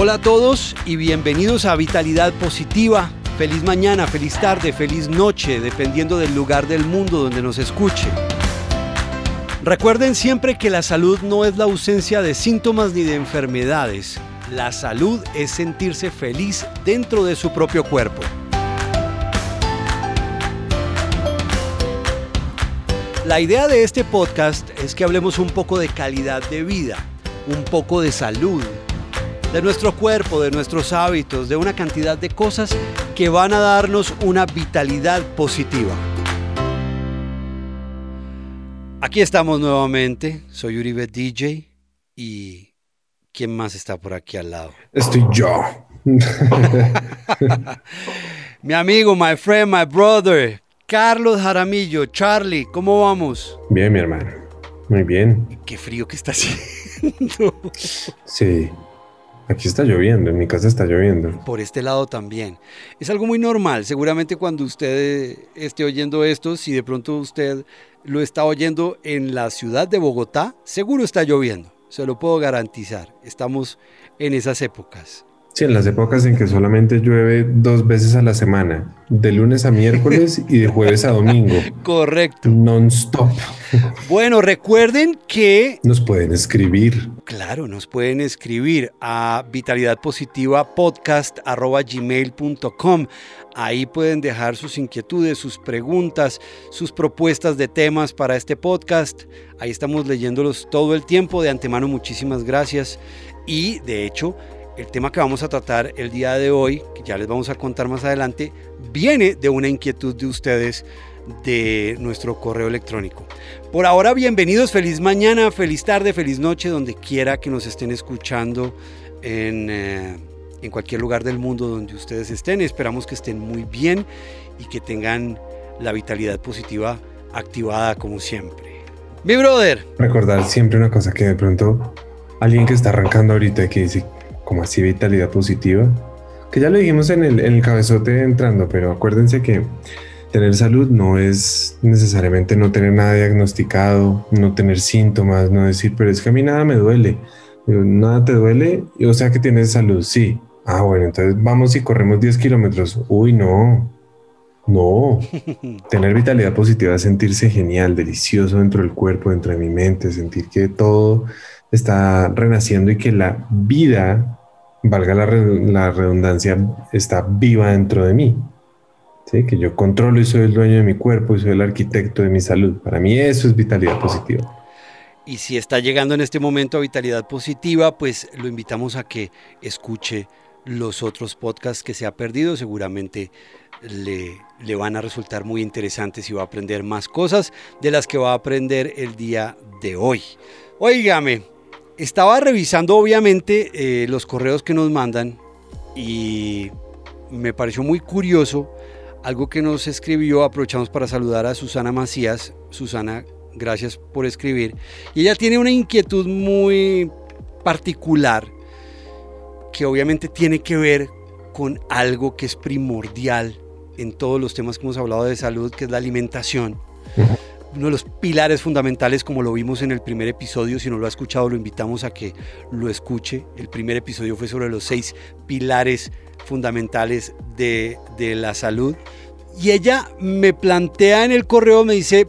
Hola a todos y bienvenidos a Vitalidad Positiva. Feliz mañana, feliz tarde, feliz noche, dependiendo del lugar del mundo donde nos escuche. Recuerden siempre que la salud no es la ausencia de síntomas ni de enfermedades. La salud es sentirse feliz dentro de su propio cuerpo. La idea de este podcast es que hablemos un poco de calidad de vida, un poco de salud, de nuestro cuerpo, de nuestros hábitos, de una cantidad de cosas que van a darnos una vitalidad positiva. Aquí estamos nuevamente, soy Uribe DJ y ¿quién más está por aquí al lado? Estoy yo. Mi amigo, my friend, my brother, Carlos Jaramillo. Charlie, ¿cómo vamos? Bien, mi hermano. Muy bien. Qué frío que está haciendo. Sí, Aquí está lloviendo, en mi casa está lloviendo. Por este lado también. Es algo muy normal. Seguramente cuando usted esté oyendo esto, si de pronto usted lo está oyendo en la ciudad de Bogotá, seguro está lloviendo. Se lo puedo garantizar. Estamos en esas épocas. Sí, en las épocas en que solamente llueve dos veces a la semana, de lunes a miércoles y de jueves a domingo. Correcto. Non-stop. Bueno, recuerden que... Nos pueden escribir. Claro, nos pueden escribir a vitalidatpositivapodcast.gmail.com. Ahí pueden dejar sus inquietudes, sus preguntas, sus propuestas de temas para este podcast. Ahí estamos leyéndolos todo el tiempo. De antemano, muchísimas gracias. Y de hecho, el tema que vamos a tratar el día de hoy, que ya les vamos a contar más adelante, viene de una inquietud de ustedes de nuestro correo electrónico. Por ahora, bienvenidos, feliz mañana, feliz tarde, feliz noche, donde quiera que nos estén escuchando en, eh, en cualquier lugar del mundo donde ustedes estén. Esperamos que estén muy bien y que tengan la vitalidad positiva activada como siempre. Mi brother. Recordar siempre una cosa que de pronto alguien que está arrancando ahorita y que dice, como así vitalidad positiva, que ya lo dijimos en el, en el cabezote entrando, pero acuérdense que tener salud no es necesariamente no tener nada diagnosticado, no tener síntomas, no decir, pero es que a mí nada me duele. nada te duele, o sea que tienes salud, sí. Ah, bueno, entonces vamos y corremos 10 kilómetros. Uy, no, no. Tener vitalidad positiva es sentirse genial, delicioso dentro del cuerpo, dentro de mi mente, sentir que todo está renaciendo y que la vida valga la, redundancia, está viva dentro de mí. ¿sí? Que yo controlo y soy el dueño de mi cuerpo y soy el arquitecto de mi salud. Para mí eso es vitalidad positiva. Y si está llegando en este momento a vitalidad positiva, pues lo invitamos a que escuche los otros podcasts que se ha perdido. Seguramente le, le van a resultar muy interesantes y va a aprender más cosas de las que va a aprender el día de hoy. Óigame, estaba revisando obviamente eh, los correos que nos mandan y me pareció muy curioso algo que nos escribió. Aprovechamos para saludar a Susana Macías. Susana, gracias por escribir. Y ella tiene una inquietud muy particular que obviamente tiene que ver con algo que es primordial en todos los temas que hemos hablado de salud, que es la alimentación uno de los pilares fundamentales, como lo vimos en el primer episodio. Si no lo ha escuchado, lo invitamos a que lo escuche. El primer episodio fue sobre los seis pilares fundamentales de, de la salud. Y ella me plantea en el correo, me dice,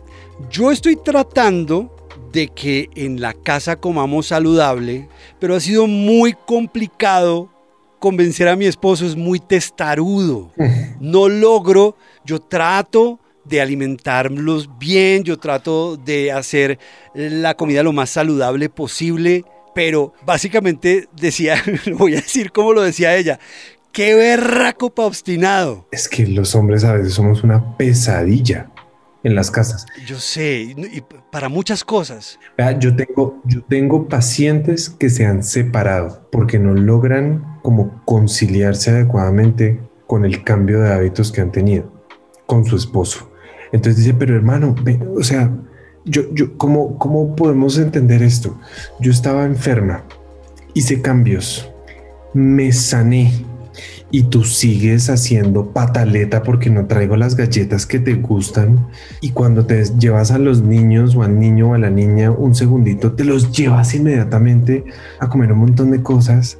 yo estoy tratando de que en la casa comamos saludable, pero ha sido muy complicado convencer a mi esposo, es muy testarudo. No logro, yo trato de alimentarlos bien, yo trato de hacer la comida lo más saludable posible, pero básicamente decía, voy a decir como lo decía ella, qué berraco pa' obstinado. Es que los hombres a veces somos una pesadilla en las casas. Yo sé, y para muchas cosas. Yo tengo, yo tengo pacientes que se han separado porque no logran como conciliarse adecuadamente con el cambio de hábitos que han tenido con su esposo. Entonces dice, pero hermano, o sea, yo, yo, ¿cómo, ¿cómo podemos entender esto? Yo estaba enferma, hice cambios, me sané y tú sigues haciendo pataleta porque no traigo las galletas que te gustan y cuando te llevas a los niños o al niño o a la niña un segundito, te los llevas inmediatamente a comer un montón de cosas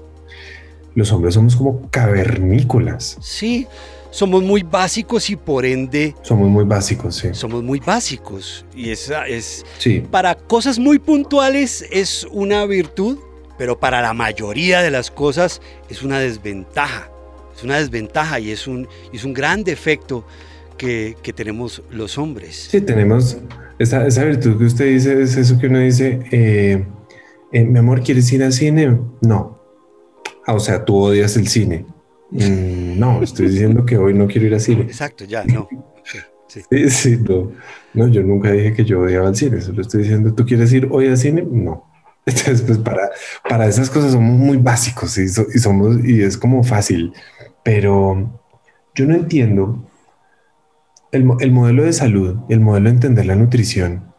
los hombres somos como cavernícolas. Sí, somos muy básicos y por ende Somos muy básicos, sí. somos muy básicos. Y esa es, Sí, para cosas muy puntuales es una virtud, pero para la mayoría de las cosas es una desventaja. Es una desventaja y es un, es un gran defecto que, que tenemos los hombres. sí, tenemos esa, esa virtud que usted dice, es eso que uno dice, eh, eh, mi amor, ¿quieres ir al cine? No. Ah, o sea, tú odias el cine. Mm, no, estoy diciendo que hoy no quiero ir al cine. Exacto, ya, no. Sí, sí. Sí, sí, no. No, yo nunca dije que yo odiaba el cine, solo estoy diciendo, ¿tú quieres ir hoy al cine? No. Entonces, pues para, para esas cosas somos muy básicos y, so- y somos, y es como fácil, pero yo no entiendo el, el modelo de salud, el modelo de entender la nutrición,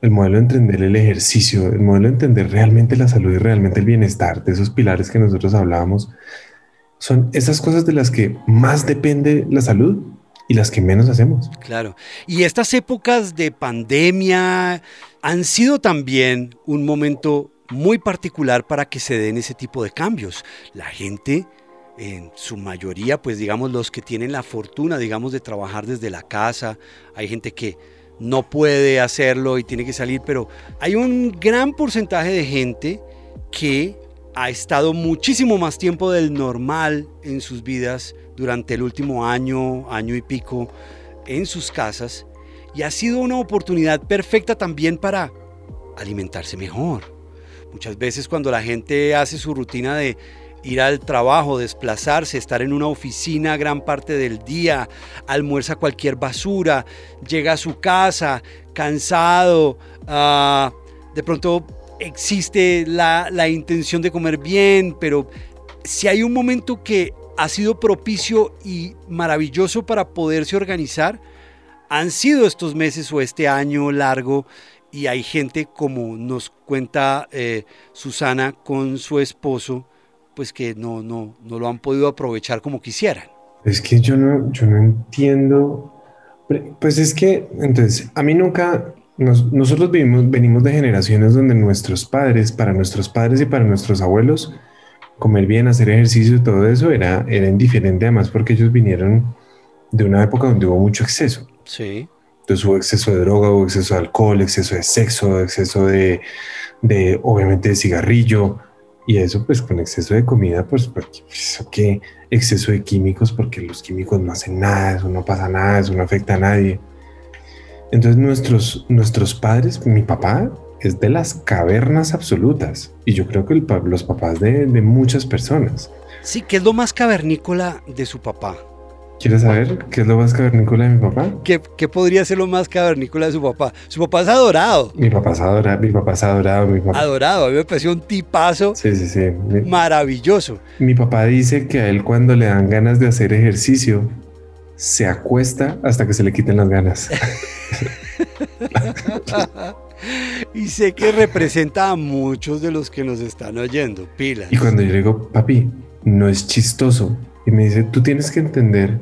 el modelo de entender el ejercicio, el modelo de entender realmente la salud y realmente el bienestar, de esos pilares que nosotros hablábamos, son esas cosas de las que más depende la salud y las que menos hacemos. Claro. Y estas épocas de pandemia han sido también un momento muy particular para que se den ese tipo de cambios. La gente, en su mayoría, pues digamos los que tienen la fortuna, digamos, de trabajar desde la casa, hay gente que no puede hacerlo y tiene que salir, pero hay un gran porcentaje de gente que ha estado muchísimo más tiempo del normal en sus vidas durante el último año, año y pico, en sus casas y ha sido una oportunidad perfecta también para alimentarse mejor. Muchas veces cuando la gente hace su rutina de ir al trabajo, desplazarse, estar en una oficina gran parte del día, almuerza cualquier basura, llega a su casa cansado, ah, de pronto existe la, la intención de comer bien, pero si hay un momento que ha sido propicio y maravilloso para poderse organizar, han sido estos meses o este año largo y hay gente como nos cuenta eh, Susana con su esposo, pues que no, no, no lo han podido aprovechar como quisieran. Es que yo no, yo no entiendo. Pues es que, entonces, a mí nunca, nos- nosotros vivimos, venimos de generaciones donde nuestros padres, para nuestros padres y para nuestros abuelos, comer bien, hacer ejercicio y todo eso era, era indiferente, además porque ellos vinieron de una época donde hubo mucho exceso. Sí, Entonces hubo exceso de droga, hubo exceso de alcohol, exceso de sexo, exceso de, de obviamente, de cigarrillo. Y eso, pues, con exceso de comida, pues, porque, eso qué, exceso de químicos, porque los químicos no hacen nada, eso no pasa nada, eso no afecta a nadie. Entonces, nuestros, nuestros padres, mi papá es de las cavernas absolutas. Y yo creo que el los papás de, de muchas personas. sí, que es lo más cavernícola de su papá. ¿Quieres saber qué es lo más cavernícola de mi papá? ¿Qué, qué podría ser lo más cavernícola de su papá? Su papá es adorado, Mi papá es adorado, mi papá es adorado, mi papá. adorado. A mí me pareció un tipazo Sí, sí, sí. Maravilloso. Mi papá dice que a él cuando le dan ganas de hacer ejercicio, se acuesta hasta que se le quiten las ganas. y sé que representa a muchos de los que nos están oyendo. Pilas. Y cuando yo digo, papi, no es chistoso. Y me dice, tú tienes que entender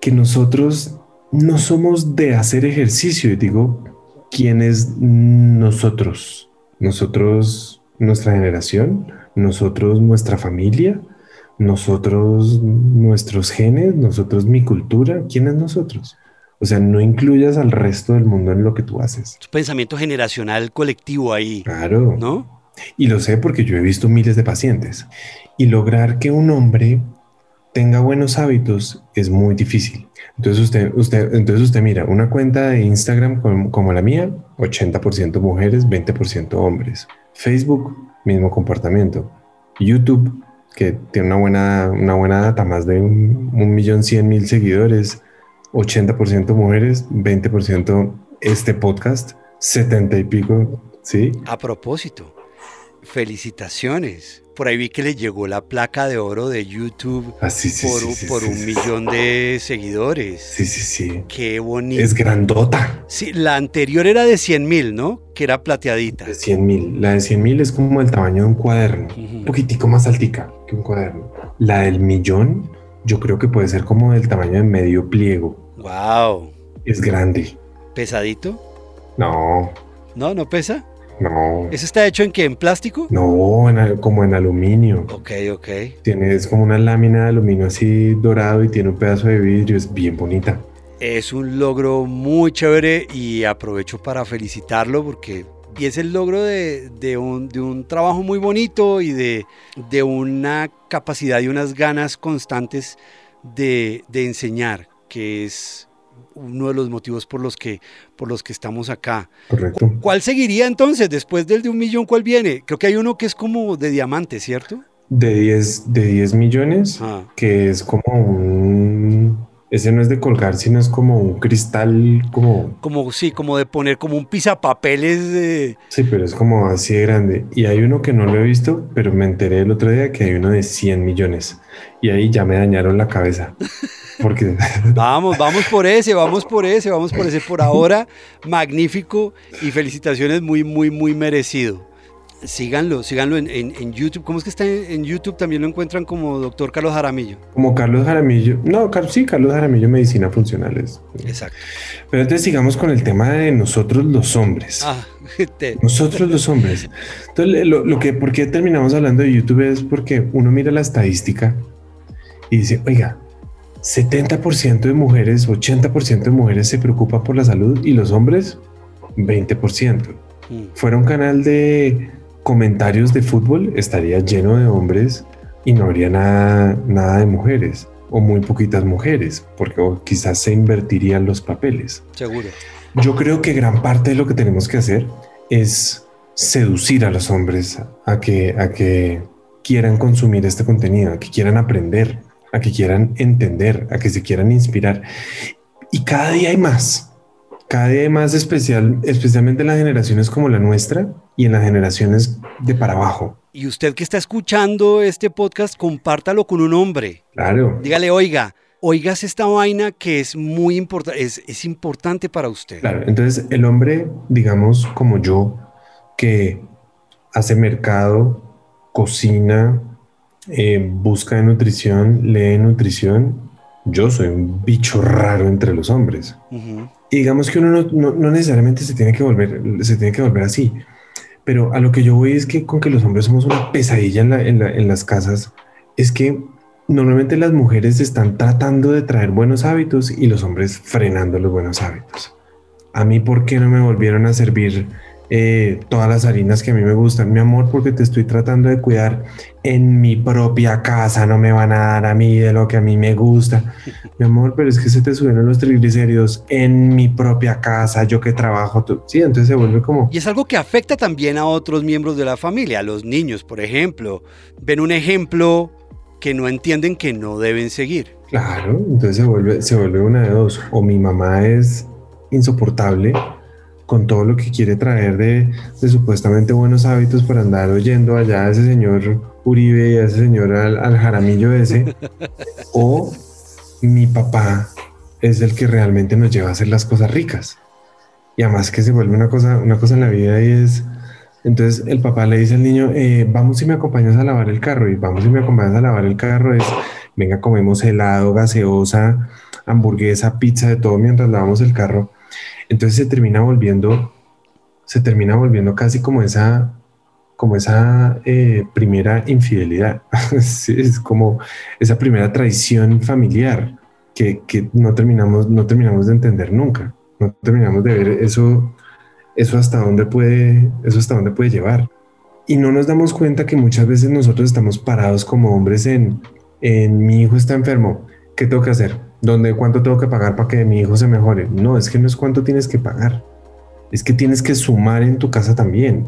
que nosotros no somos de hacer ejercicio. Y digo, ¿quién es nosotros? Nosotros, nuestra generación, nosotros, nuestra familia, nosotros, nuestros genes, nosotros, mi cultura. ¿Quién es nosotros? O sea, no incluyas al resto del mundo en lo que tú haces. Es pensamiento generacional colectivo ahí, Claro. ¿no? Y lo sé porque yo he visto miles de pacientes. Y lograr que un hombre tenga buenos hábitos es muy difícil. Entonces usted, usted, entonces usted mira una cuenta de Instagram como, como la mía, 80% mujeres, 20% hombres. Facebook, mismo comportamiento. YouTube, que tiene una buena, una buena data, más de un, un millón cien mil seguidores, 80% mujeres, 20% este podcast, 70 y pico, ¿sí? A propósito, felicitaciones. Por ahí vi que le llegó la placa de oro de YouTube Ah, sí, sí, por, sí, un- por millón de seguidores. Sí, sí, sí. Qué bonito. Es grandota. Sí, la anterior era de 100 mil, ¿no? Que era plateadita. De 100 mil. La de 100 mil es como el tamaño de un cuaderno. Un poquitico más altica que un cuaderno. La del millón, yo creo que puede ser como del tamaño de medio pliego. Wow. Es grande. ¿Pesadito? No, ¿No? ¿No pesa? No. ¿Eso está hecho en qué? ¿En plástico? No, como en aluminio. Ok, ok. Tiene, es como una lámina de aluminio así dorado y tiene un pedazo de vidrio, es bien bonita. Es un logro muy chévere y aprovecho para felicitarlo porque y es el logro de, un, de un, trabajo muy bonito y de, de, una capacidad y unas ganas constantes de, de enseñar, que es uno de los motivos por los que, por los que estamos acá. Correcto. ¿Cuál seguiría entonces después del de un millón? ¿Cuál viene? Creo que hay uno que es como de diamante, ¿cierto? De 10 de 10 millones, ah. que es como un ese no es de colgar, sino es como un cristal, como... Como, sí, como de poner como un pisapapeles de... Sí, pero es como así de grande. Y hay uno que no lo he visto, pero me enteré el otro día que hay uno de 100 millones. Y ahí ya me dañaron la cabeza. Porque... vamos, vamos por ese, vamos por ese, vamos por ese. Por ahora, magnífico y felicitaciones muy, muy, muy merecido. Síganlo, síganlo en, YouTube. ¿Cómo es que está en, YouTube? También lo encuentran como doctor Carlos Jaramillo. Como Carlos Jaramillo. No, sí, Carlos Jaramillo, Medicina Funcionales. Exacto. Pero entonces sigamos con el tema de nosotros los hombres. Ah, Nosotros los hombres. Entonces, lo, que, ¿por qué terminamos hablando de YouTube? Es porque uno mira la estadística y dice, oiga, 70% de mujeres, 80% de mujeres se preocupa por la salud y los hombres, 20%. Mm. Fuera un canal de comentarios de fútbol estaría lleno de hombres y no habría nada, nada de mujeres o muy poquitas mujeres, porque quizás se invertirían los papeles. Seguro. Yo creo que gran parte de lo que tenemos que hacer es seducir a los hombres a que, a que quieran consumir este contenido, a que quieran aprender, a que quieran entender, a que se quieran inspirar. Y cada día hay más cada día más especial, especialmente en las generaciones como la nuestra y en las generaciones de para abajo. Y usted que está escuchando este podcast, compártalo con un hombre. Claro. Dígale, oiga, oigas esta vaina que es muy importante, es, importante para usted. Claro, entonces el hombre, digamos como yo, que hace mercado, cocina, eh, busca de nutrición, lee nutrición, yo soy un bicho raro entre los hombres. Y digamos que uno no, necesariamente se tiene que volver, se tiene que volver así. Pero a lo que yo voy es que con que los hombres somos una pesadilla en, las casas, es que normalmente las mujeres están tratando de traer buenos hábitos y los hombres frenando los buenos hábitos. A mí, ¿por qué no me volvieron a servir eh, todas las harinas que a mí me gustan. Mi amor, porque te estoy tratando de cuidar en mi propia casa, no me van a dar a mí de lo que a mí me gusta. Mi amor, pero es que se te subieron los triglicéridos en mi propia casa, yo que trabajo. Sí, entonces se vuelve como... Y es algo que afecta también a otros miembros de la familia, a los niños, por ejemplo. Ven un ejemplo que no entienden que no deben seguir. Claro, entonces se vuelve, se vuelve una de dos. O mi mamá es insoportable con todo lo que quiere traer de, supuestamente buenos hábitos para andar oyendo allá a ese señor Uribe y a ese señor al, jaramillo ese, o mi papá es el que realmente nos lleva a hacer las cosas ricas. Y además que se vuelve una cosa, una cosa en la vida y es, entonces el papá le dice al niño, eh, vamos y me acompañas a lavar el carro y vamos y me acompañas a lavar el carro es, venga, comemos helado, gaseosa, hamburguesa, pizza, de todo mientras lavamos el carro entonces se termina volviendo, se termina volviendo casi como esa, como esa eh, primera infidelidad, es como esa primera traición familiar que, no, terminamos, no terminamos de entender nunca, no terminamos de ver eso, eso hasta dónde puede, eso hasta dónde puede llevar. Y no nos damos cuenta que muchas veces nosotros estamos parados como hombres en, en mi hijo está enfermo, ¿qué tengo que hacer? Donde cuánto tengo que pagar para que mi hijo se mejore. No, es que no es cuánto tienes que pagar. Es que tienes que sumar en tu casa también.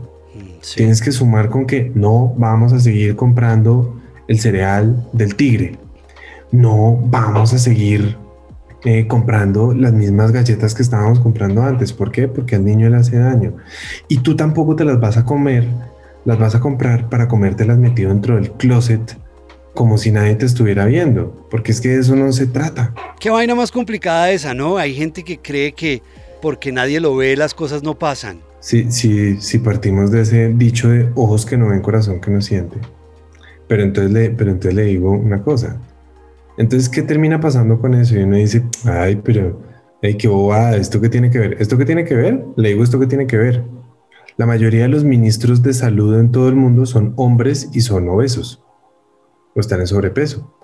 Tienes que sumar con que no vamos a seguir comprando el cereal del tigre. No vamos a seguir eh, comprando las mismas galletas que estábamos comprando antes. ¿Por qué? Porque al niño le hace daño. Y tú tampoco te las vas a comer, las vas a comprar para comértelas metido dentro del closet como si nadie te estuviera viendo, porque es que de eso no se trata. Qué vaina más complicada esa, ¿no? Hay gente que cree que porque nadie lo ve las cosas no pasan. Sí, sí, sí partimos de ese dicho de ojos que no ven, corazón que no siente. Pero entonces le, pero entonces le digo una cosa. Entonces, ¿qué termina pasando con eso? Y uno dice, ay, pero, ay, qué bobada, ¿esto qué tiene que ver? ¿Esto qué tiene que ver? Le digo, ¿esto qué tiene que ver? La mayoría de los ministros de salud en todo el mundo son hombres y son obesos o están en sobrepeso.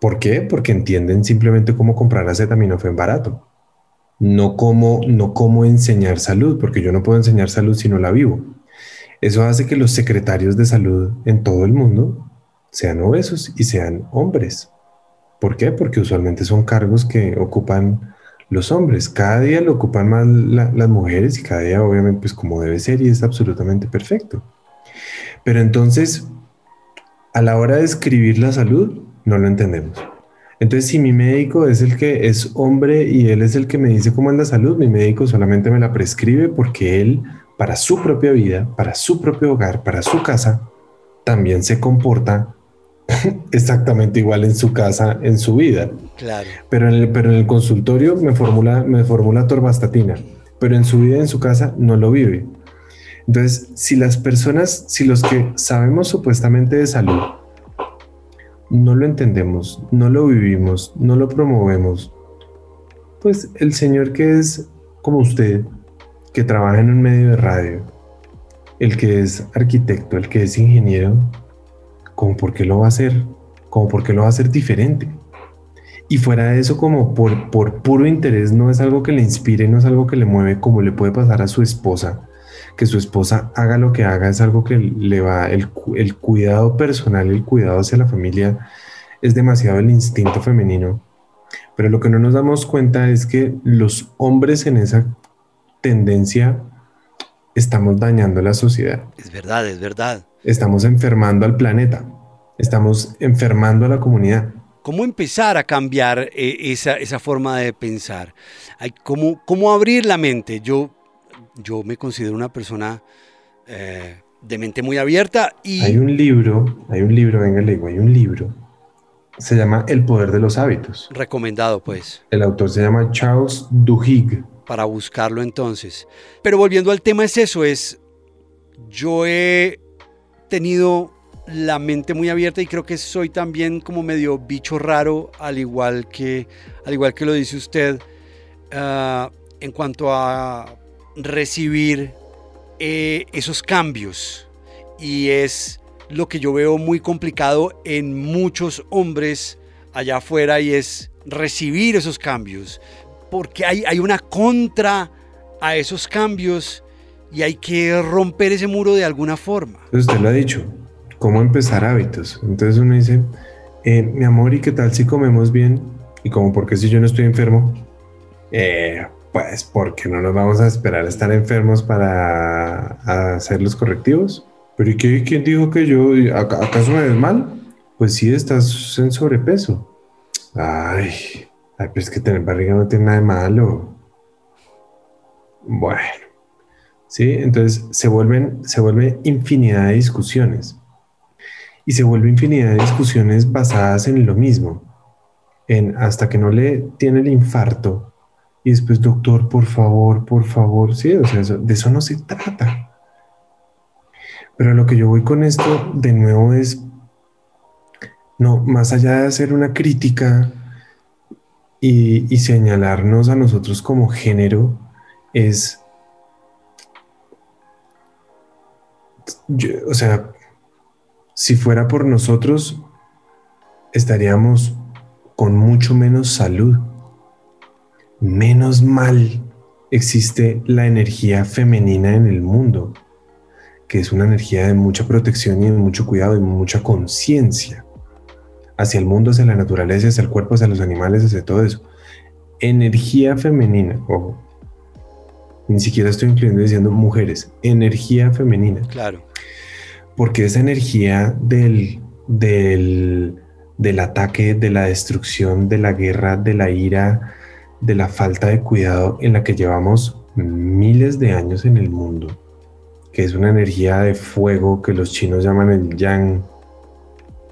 ¿Por qué? Porque entienden simplemente cómo comprar acetaminofén barato. No cómo, no cómo enseñar salud, porque yo no puedo enseñar salud si no la vivo. Eso hace que los secretarios de salud en todo el mundo sean obesos y sean hombres. ¿Por qué? Porque usualmente son cargos que ocupan los hombres. Cada día lo ocupan más las mujeres y cada día obviamente pues como debe ser y es absolutamente perfecto. Pero entonces, a la hora de escribir la salud, no lo entendemos. Entonces, si mi médico es el que es hombre y él es el que me dice cómo es la salud, mi médico solamente me la prescribe porque él, para su propia vida, para su propio hogar, para su casa, también se comporta exactamente igual en su casa, en su vida. Claro. Pero en el, pero en el consultorio me formula, me formula torvastatina, pero en su vida, en su casa, no lo vive. Entonces, si las personas, si los que sabemos supuestamente de salud, no lo entendemos, no lo vivimos, no lo promovemos, pues el señor que es como usted, que trabaja en un medio de radio, el que es arquitecto, el que es ingeniero, como por qué lo va a hacer, como por qué lo va a hacer diferente. Y fuera de eso, como por, por puro interés, no es algo que le inspire, no es algo que le mueve, como le puede pasar a su esposa, que su esposa haga lo que haga es algo que le va, el, el cuidado personal, el cuidado hacia la familia es demasiado el instinto femenino. Pero lo que no nos damos cuenta es que los hombres en esa tendencia estamos dañando la sociedad. Es verdad, es verdad. Estamos enfermando al planeta. Estamos enfermando a la comunidad. ¿Cómo empezar a cambiar eh, esa, esa, forma de pensar? ¿cómo, ¿Cómo abrir la mente? Yo yo me considero una persona eh, de mente muy abierta y... Hay un libro, hay un libro, venga, le digo, hay un libro. Se llama El poder de los hábitos. Recomendado, pues. El autor se llama Charles Duhigg. Para buscarlo entonces. Pero volviendo al tema es eso, es... Yo he tenido la mente muy abierta y creo que soy también como medio bicho raro, al igual que, al igual que lo dice usted, uh, en cuanto a recibir eh, esos cambios y es lo que yo veo muy complicado en muchos hombres allá afuera y es recibir esos cambios porque hay, hay una contra a esos cambios y hay que romper ese muro de alguna forma. Usted lo ha dicho, ¿cómo empezar hábitos? Entonces uno dice, eh, mi amor, ¿y qué tal si comemos bien? Y como, porque si yo no estoy enfermo? Eh, pues porque no nos vamos a esperar a estar enfermos para hacer los correctivos. Pero ¿y qué, quién dijo que yo, acaso me ves mal? Pues sí, estás en sobrepeso. Ay, ay, pues que tener barriga no tiene nada de malo. Bueno, sí, entonces se vuelven, se infinidad de discusiones. Y se vuelve infinidad de discusiones basadas en lo mismo. En hasta que no le tiene el infarto, y después, doctor, por favor, por favor, sí, o sea, de eso no se trata. Pero lo que yo voy con esto de nuevo es, no, más allá de hacer una crítica y, señalarnos a nosotros como género, es, o sea, si fuera por nosotros, estaríamos con mucho menos salud menos mal existe la energía femenina en el mundo, que es una energía de mucha protección y de mucho cuidado y mucha conciencia hacia el mundo, hacia la naturaleza, hacia el cuerpo, hacia los animales, hacia todo eso. Energía femenina, ojo. Ni siquiera estoy incluyendo diciendo mujeres, energía femenina. Claro. Porque esa energía del, del, del ataque, de la destrucción, de la guerra, de la ira, de la falta de cuidado en la que llevamos miles de años en el mundo, que es una energía de fuego que los chinos llaman el yang.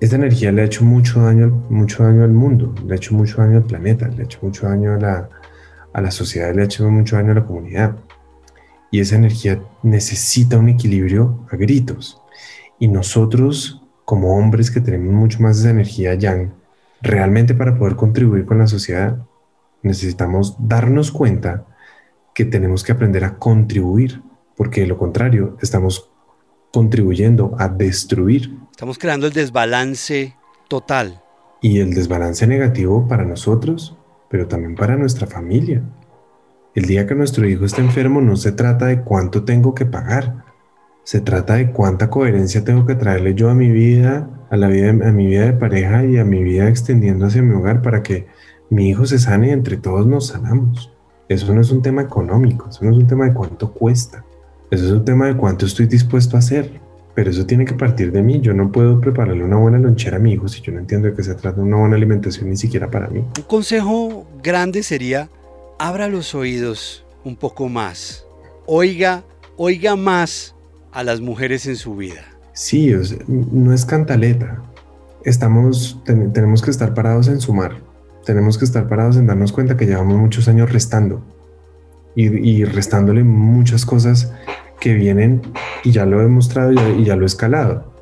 Esta energía le ha hecho mucho daño, mucho daño al mundo, le ha hecho mucho daño al planeta, le ha hecho mucho daño a la, a la sociedad, le ha hecho mucho daño a la comunidad. Y esa energía necesita un equilibrio a gritos. Y nosotros, como hombres que tenemos mucho más de esa energía yang, realmente para poder contribuir con la sociedad, necesitamos darnos cuenta que tenemos que aprender a contribuir, porque de lo contrario estamos contribuyendo a destruir. Estamos creando el desbalance total. Y el desbalance negativo para nosotros, pero también para nuestra familia. El día que nuestro hijo esté enfermo no se trata de cuánto tengo que pagar, se trata de cuánta coherencia tengo que traerle yo a mi vida, a la vida, a mi vida de pareja y a mi vida extendiendo hacia mi hogar para que mi hijo se sane y entre todos nos sanamos. Eso no es un tema económico, eso no es un tema de cuánto cuesta, eso es un tema de cuánto estoy dispuesto a hacer. Pero eso tiene que partir de mí. Yo no puedo prepararle una buena lonchera a mi hijo si yo no entiendo de qué se trata una buena alimentación ni siquiera para mí. Un consejo grande sería, abra los oídos un poco más. Oiga, oiga más a las mujeres en su vida. Sí, no es cantaleta. Estamos, tenemos que estar parados en sumar. Tenemos que estar parados en darnos cuenta que llevamos muchos años restando y, y restándole muchas cosas que vienen y ya lo he mostrado y ya, lo he escalado.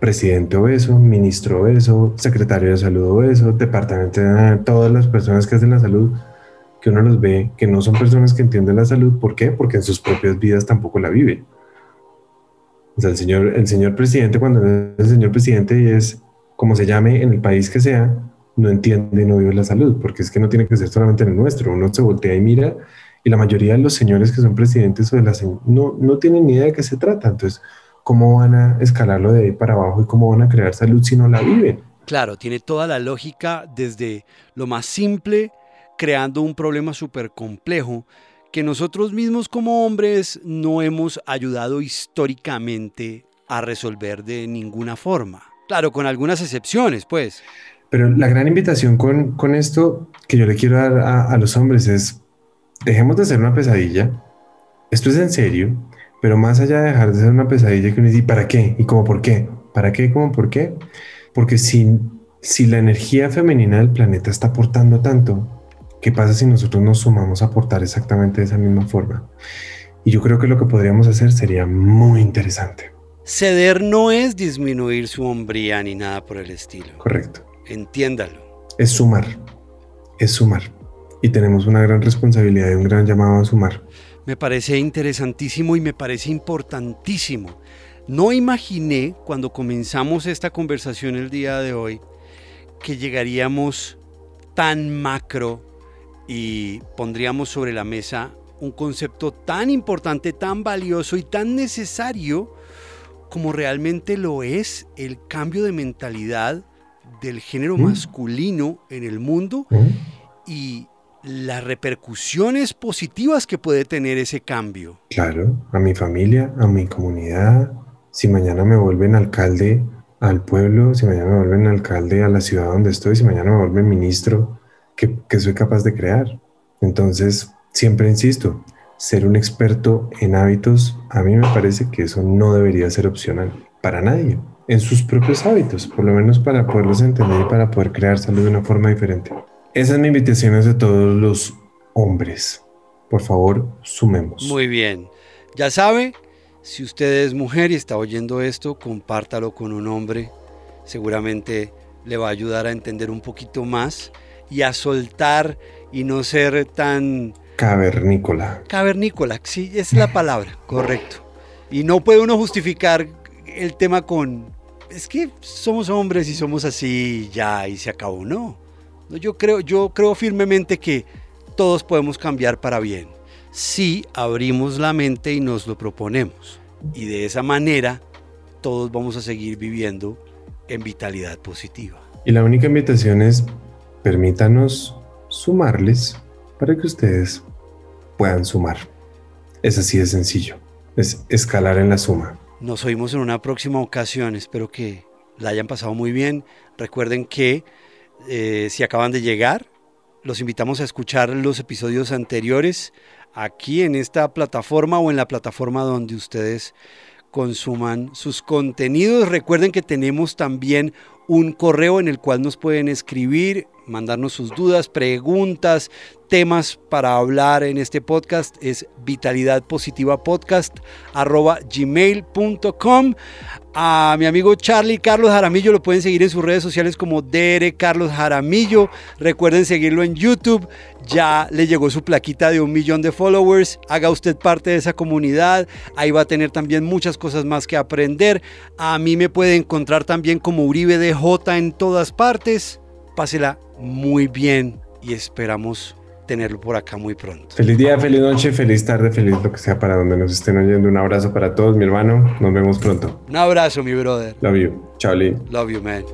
Presidente obeso, ministro obeso, secretario de salud obeso, departamento de todas las personas que hacen la salud, que uno los ve que no son personas que entienden la salud. ¿Por qué? Porque en sus propias vidas tampoco la vive. O sea, el señor, el señor presidente, cuando es el señor presidente es como se llame en el país que sea, no entiende y no vive la salud, porque es que no tiene que ser solamente en el nuestro. Uno se voltea y mira y la mayoría de los señores que son presidentes o de las no, no tienen ni idea de qué se trata. Entonces, ¿cómo van a escalarlo de ahí para abajo y cómo van a crear salud si no la viven? Claro, tiene toda la lógica desde lo más simple, creando un problema súper complejo que nosotros mismos como hombres no hemos ayudado históricamente a resolver de ninguna forma. Claro, con algunas excepciones, pues. Pero la gran invitación con, con esto que yo le quiero dar a, a los hombres es dejemos de ser una pesadilla. Esto es en serio, pero más allá de dejar de ser una pesadilla que uno dice, ¿para qué? ¿Y cómo por qué? ¿Para qué? ¿Cómo por qué? Porque si, si la energía femenina del planeta está aportando tanto, ¿qué pasa si nosotros nos sumamos a aportar exactamente de esa misma forma? Y yo creo que lo que podríamos hacer sería muy interesante. Ceder no es disminuir su hombría ni nada por el estilo. Correcto. Entiéndalo. Es sumar. Es sumar y tenemos una gran responsabilidad y un gran llamado a sumar. Me parece interesantísimo y me parece importantísimo. No imaginé cuando comenzamos esta conversación el día de hoy que llegaríamos tan macro y pondríamos sobre la mesa un concepto tan importante, tan valioso y tan necesario como realmente lo es el cambio de mentalidad del género mm. masculino en el mundo mm. y las repercusiones positivas que puede tener ese cambio. Claro, a mi familia, a mi comunidad, si mañana me vuelven alcalde al pueblo, si mañana me vuelven alcalde a la ciudad donde estoy, si mañana me vuelven ministro, que, soy capaz de crear. Entonces, siempre insisto, ser un experto en hábitos, a mí me parece que eso no debería ser opcional para nadie, en sus propios hábitos, por lo menos para poderlos entender y para poder crear salud de una forma diferente. Esa es mi invitación a todos los hombres. Por favor, sumemos. Muy bien. Ya sabe, si usted es mujer y está oyendo esto, compártalo con un hombre. Seguramente le va a ayudar a entender un poquito más y a soltar y no ser tan... Cavernícola. Cavernícola, sí, es la palabra, correcto. Y no puede uno justificar el tema con... Es que somos hombres y somos así ya y se acabó, no. Yo creo, yo creo firmemente que todos podemos cambiar para bien si abrimos la mente y nos lo proponemos. Y de esa manera todos vamos a seguir viviendo en vitalidad positiva. Y la única invitación es permítanos sumarles para que ustedes puedan sumar. Es así de sencillo. Es escalar en la suma. Nos oímos en una próxima ocasión. Espero que la hayan pasado muy bien. Recuerden que eh, si acaban de llegar, los invitamos a escuchar los episodios anteriores aquí en esta plataforma o en la plataforma donde ustedes consuman sus contenidos. Recuerden que tenemos también un correo en el cual nos pueden escribir mandarnos sus dudas, preguntas, temas para hablar en este podcast es vitalidadpositivapodcast.gmail.com a mi amigo Charlie Carlos Jaramillo lo pueden seguir en sus redes sociales como DR Carlos Jaramillo. Recuerden seguirlo en YouTube. Ya le llegó su plaquita de un millón de followers. Haga usted parte de esa comunidad. Ahí va a tener también muchas cosas más que aprender. A mí me puede encontrar también como Uribe DJ en todas partes. Pásela muy bien y esperamos tenerlo por acá muy pronto. Feliz día, feliz noche, feliz tarde, feliz lo que sea para donde nos estén oyendo. Un abrazo para todos, mi hermano. Nos vemos pronto. Un abrazo, mi brother. Love you. Chao, Lynn. Love you, man.